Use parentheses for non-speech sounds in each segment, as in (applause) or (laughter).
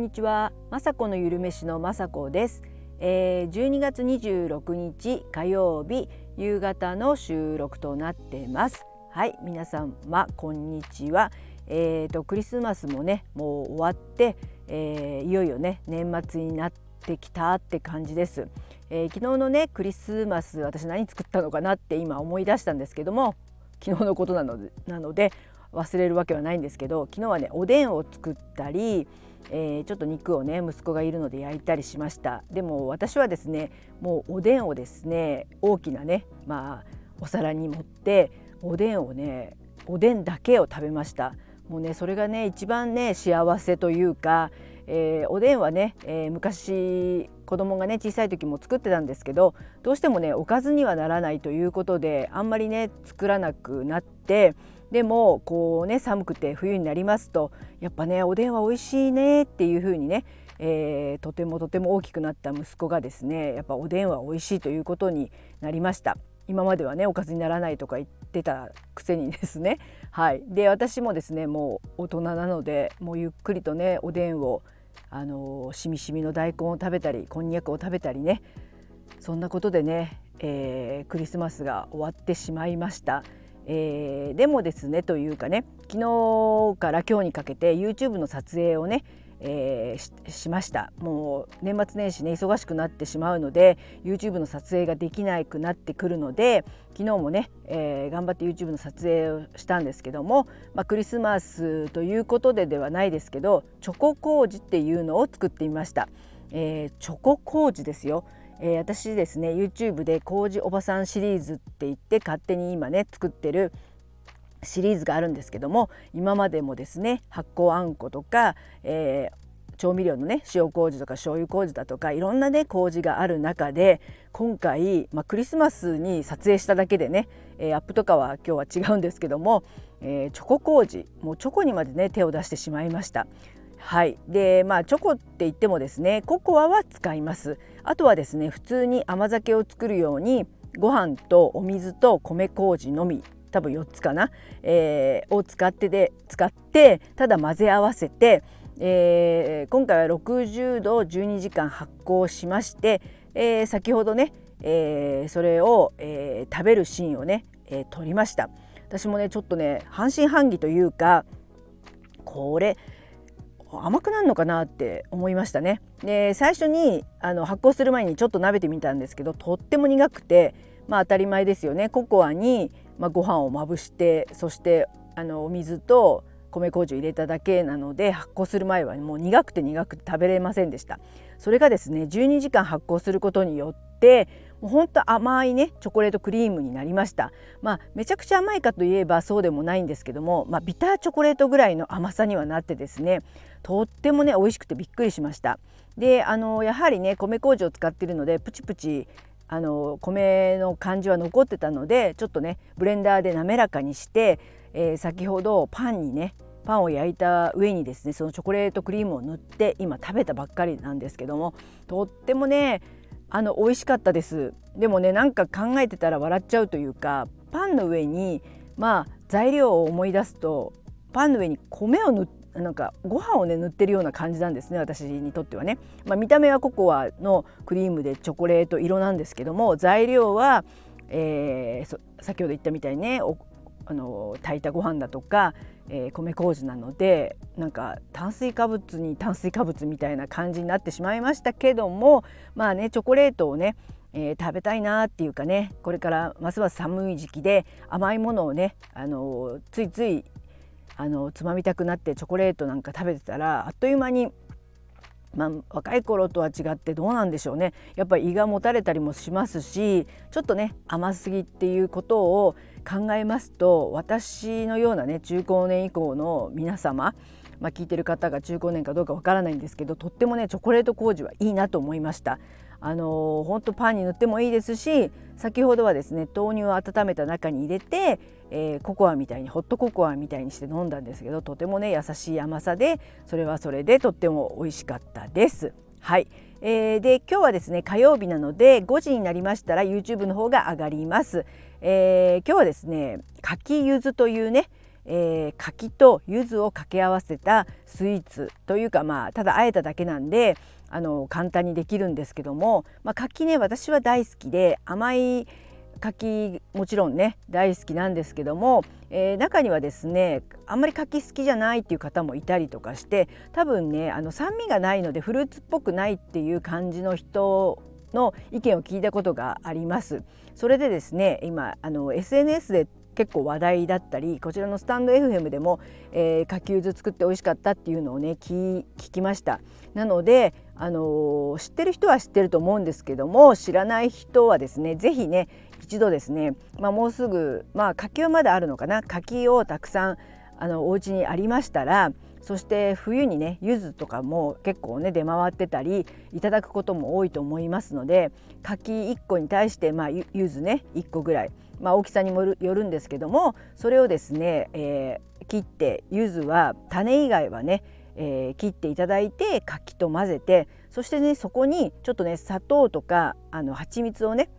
んにちは、まさこのゆるめしのまさこです、えー、12月26日火曜日夕方の収録となってます。はい皆様こんにちは。えーとクリスマスもねもう終わって、えー、いよいよね年末になってきたって感じです、えー、昨日のねクリスマス私何作ったのかなって今思い出したんですけども昨日のことなのでなので忘れるわけはないんですけど昨日はねおでんを作ったり、えー、ちょっと肉をね息子がいるので焼いたりしました。でも私はですねもうおでんをですね大きなねまあお皿に盛っておでんをねおでんだけを食べました。もうねそれがね一番ね幸せというか、えー、おでんはね、えー、昔子供がね小さい時も作ってたんですけどどうしてもねおかずにはならないということであんまりね作らなくなってでもこうね寒くて冬になりますとやっぱねおでんは美味しいねっていう風にね、えー、とてもとても大きくなった息子がですねやっぱおでんは美味しいということになりました。今まではねおかずにならないとか言ってたくせにですね (laughs) はいで私もですねもう大人なのでもうゆっくりとねおでんをあのしみしみの大根を食べたりこんにゃくを食べたりねそんなことでね、えー、クリスマスが終わってしまいました。えー、でもですねというかね昨日から今日にかけて YouTube の撮影をねえー、しました。もう年末年始ね忙しくなってしまうので YouTube の撮影ができなくなってくるので昨日もね、えー、頑張って YouTube の撮影をしたんですけども、まあ、クリスマスということでではないですけどチョコ麹っていうのを作ってみました、えー、チョコ麹ですよ。えー、私ですね YouTube で「麹おばさん」シリーズって言って勝手に今ね作ってるシリーズがあるんですけども今までもですね発酵あんことか、えー、調味料のね塩麹とか醤油麹だとかいろんなね麹がある中で今回、まあ、クリスマスに撮影しただけでね、えー、アップとかは今日は違うんですけども、えー、チョコ麹もうチョコにまでね手を出してしまいました。はい。でまあチョコって言ってもですねココアは使います。あとはですね普通に甘酒を作るようにご飯とお水と米麹のみ多分4つかな、えー、を使ってで使ってただ混ぜ合わせて、えー、今回は60度12時間発酵しまして、えー、先ほどね、えー、それを、えー、食べるシーンをね、えー、撮りました。私もねちょっとね半信半疑というかこれ甘くなるのかなって思いましたね。で最初にあの発酵する前にちょっと鍋てみたんですけどとっても苦くてまあ当たり前ですよね。ココアに、まあ、ご飯をまぶしてそしてあのお水と米麹を入れただけなので発酵する前はもう苦くて苦くて食べれませんでした。それがですね12時間発酵することによってもうほんと甘いねチョコレートクリームになりました。まあめちゃくちゃ甘いかといえばそうでもないんですけども、まあ、ビターチョコレートぐらいの甘さにはなってですねとってもね美味しくてびっくりしました。であのやはりね米麹を使っているのでプチプチあの米の感じは残ってたのでちょっとねブレンダーで滑らかにして、えー、先ほどパンにねパンを焼いた上にですねそのチョコレートクリームを塗って今食べたばっかりなんですけどもとってもねあの美味しかったです。でもねなんか考えてたら笑っちゃうというかパンの上にまあ材料を思い出すとパンの上に米を塗ってなんかご飯をね塗ってるような感じなんですね私にとってはね、まあ、見た目はココアのクリームでチョコレート色なんですけども材料は、えー、先ほど言ったみたいにねあの炊いたご飯だとか、えー、米麹なのでなんか炭水化物に炭水化物みたいな感じになってしまいましたけどもまあねチョコレートをねえー、食べたいなっていうかねこれからますます寒い時期で甘いものをね、あのついついあのつまみたくなってチョコレートなんか食べてたらあっという間にまあ、若い頃とは違ってどうなんでしょうねやっぱり胃がもたれたりもしますしちょっとね甘すぎっていうことを考えますと私のようなね中高年以降の皆様まあ、聞いてる方が中高年かどうかわからないんですけどとってもねチョコレート麹はいいなと思いました。あの本当パンに塗ってもいいですし先ほどはですね豆乳を温めた中に入れて、えー、ココアみたいにホットココアみたいにして飲んだんですけどとてもね優しい甘さでそれはそれでとっても美味しかったです。はい、えー、で今日はですね火曜日なので5時になりましたら YouTube の方が上がります。えー、今日はですね柿ゆずというねえー、柿と柚子を掛け合わせたスイーツというかまあただあえただけなんであの簡単にできるんですけども、まあ、柿ね私は大好きで甘い柿もちろんね大好きなんですけども、えー、中にはですねあんまり柿好きじゃないっていう方もいたりとかして多分ねあの酸味がないのでフルーツっぽくないっていう感じの人の意見を聞いたことがあります。それでですね今あの SNS で結構話題だったりこちらのスタンド FM でも、えー、かきゆず作って美味しかったっていうのをね聞きました。なので、あのー、知ってる人は知ってると思うんですけども知らない人はですね是非ね一度ですね、まあ、もうすぐまあ柿はまだあるのかな？柿をたくさんあのお家にありましたらそして冬にね柚子とかも結構ね出回ってたりいただくことも多いと思いますので柿1個に対してまあ柚子ね1個ぐらい、まあ、大きさにもよるんですけどもそれをですね、えー、切って柚子は種以外はねえー、切っていただいて柿と混ぜてそしてねそこにちょっとね砂糖とかあの蜂蜜をね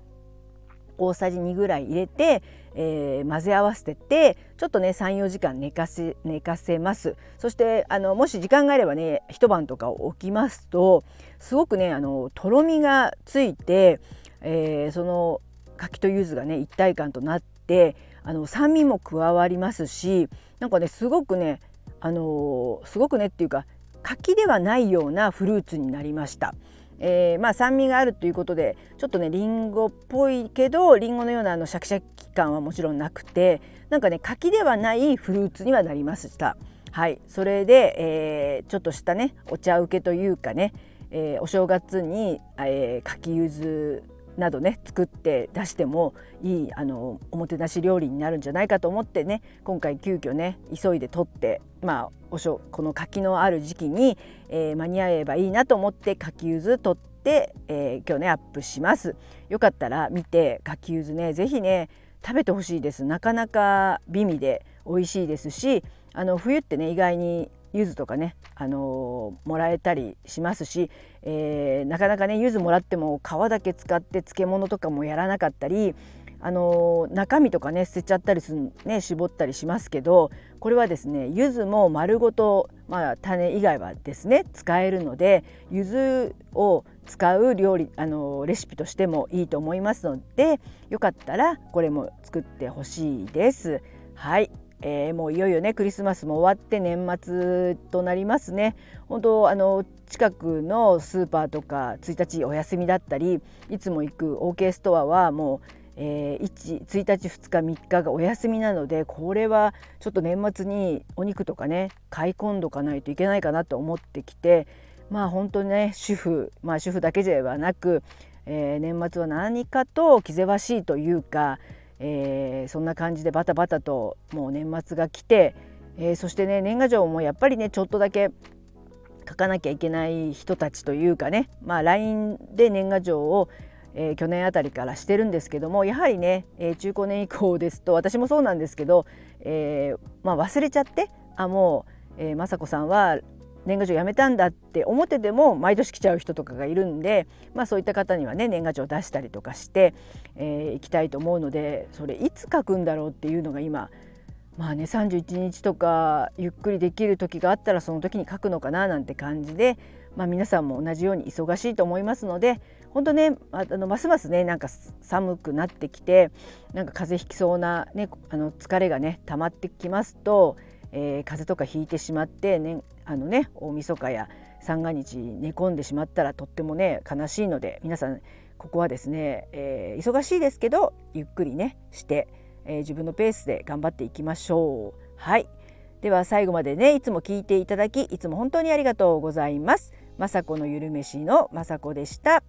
大さじ2ぐらい入れて、えー、混ぜ合わせててちょっとね34時間寝かせ寝かせますそしてあのもし時間があればね一晩とか置きますとすごくねあのとろみがついて、えー、その柿と柚子がね一体感となってあの酸味も加わりますしなんかねすごくねあのすごくねっていうか柿ではないようなフルーツになりました。えー、まあ酸味があるということでちょっとねりんごっぽいけどりんごのようなあのシャキシャキ感はもちろんなくてなんかね柿ではないフルーツにはなりました。はいそれで、えー、ちょっとしたねお茶受けというかね、えー、お正月に、えー、柿ゆずなどね作って出してもいいあのおもてなし料理になるんじゃないかと思ってね今回急遽ね急いで取ってまあおしょこの柿のある時期に、えー、間に合えばいいなと思って柿ゆず取って、えー、今日ねアップします。よかったら見て柿ゆずね是非ね食べてほしいですなかなか美味で美味しいですしあの冬ってね意外に柚子とかね、あのー、もらえたりしますし、えー、なかなかね柚子もらっても皮だけ使って漬物とかもやらなかったり、あのー、中身とかね捨てちゃったりするね絞ったりしますけどこれはですね柚子も丸ごと、まあ、種以外はですね使えるので柚子を使う料理あのレシピとしてもいいと思いますのでよかったらこれも作ってほしいです。はいえー、もういよいよねクリスマスも終わって年末となりますね。本当あの近くのスーパーとか1日お休みだったりいつも行く OK ストアはもう、えー、1, 1日2日3日がお休みなのでこれはちょっと年末にお肉とかね買い込んどかないといけないかなと思ってきてまあ本当にね主婦まあ主婦だけではなく、えー、年末は何かと気ぜわしいというかえー、そんな感じでバタバタともう年末が来て、えー、そしてね年賀状もやっぱりねちょっとだけ書かなきゃいけない人たちというかねまあ LINE で年賀状を、えー、去年あたりからしてるんですけどもやはりね、えー、中高年以降ですと私もそうなんですけど、えーまあ、忘れちゃってあもう、えー、雅子さんは年賀状やめたんだって思ってても毎年来ちゃう人とかがいるんで、まあ、そういった方にはね年賀状出したりとかして、えー、きたいと思うのでそれいつ書くんだろうっていうのが今まあね31日とかゆっくりできる時があったらその時に書くのかななんて感じで、まあ、皆さんも同じように忙しいと思いますので本当ねあのますますねなんか寒くなってきてなんか風邪ひきそうな、ね、あの疲れがね溜まってきますと、えー、風邪とかひいてしまって、ね、あのね大晦日や三が日寝込んでしまったらとってもね悲しいので皆さんここはですね、えー、忙しいですけどゆっくりねして、えー、自分のペースで頑張っていきましょう。はいでは最後までねいつも聞いていただきいつも本当にありがとうございます。雅子のゆるめしの雅子でした。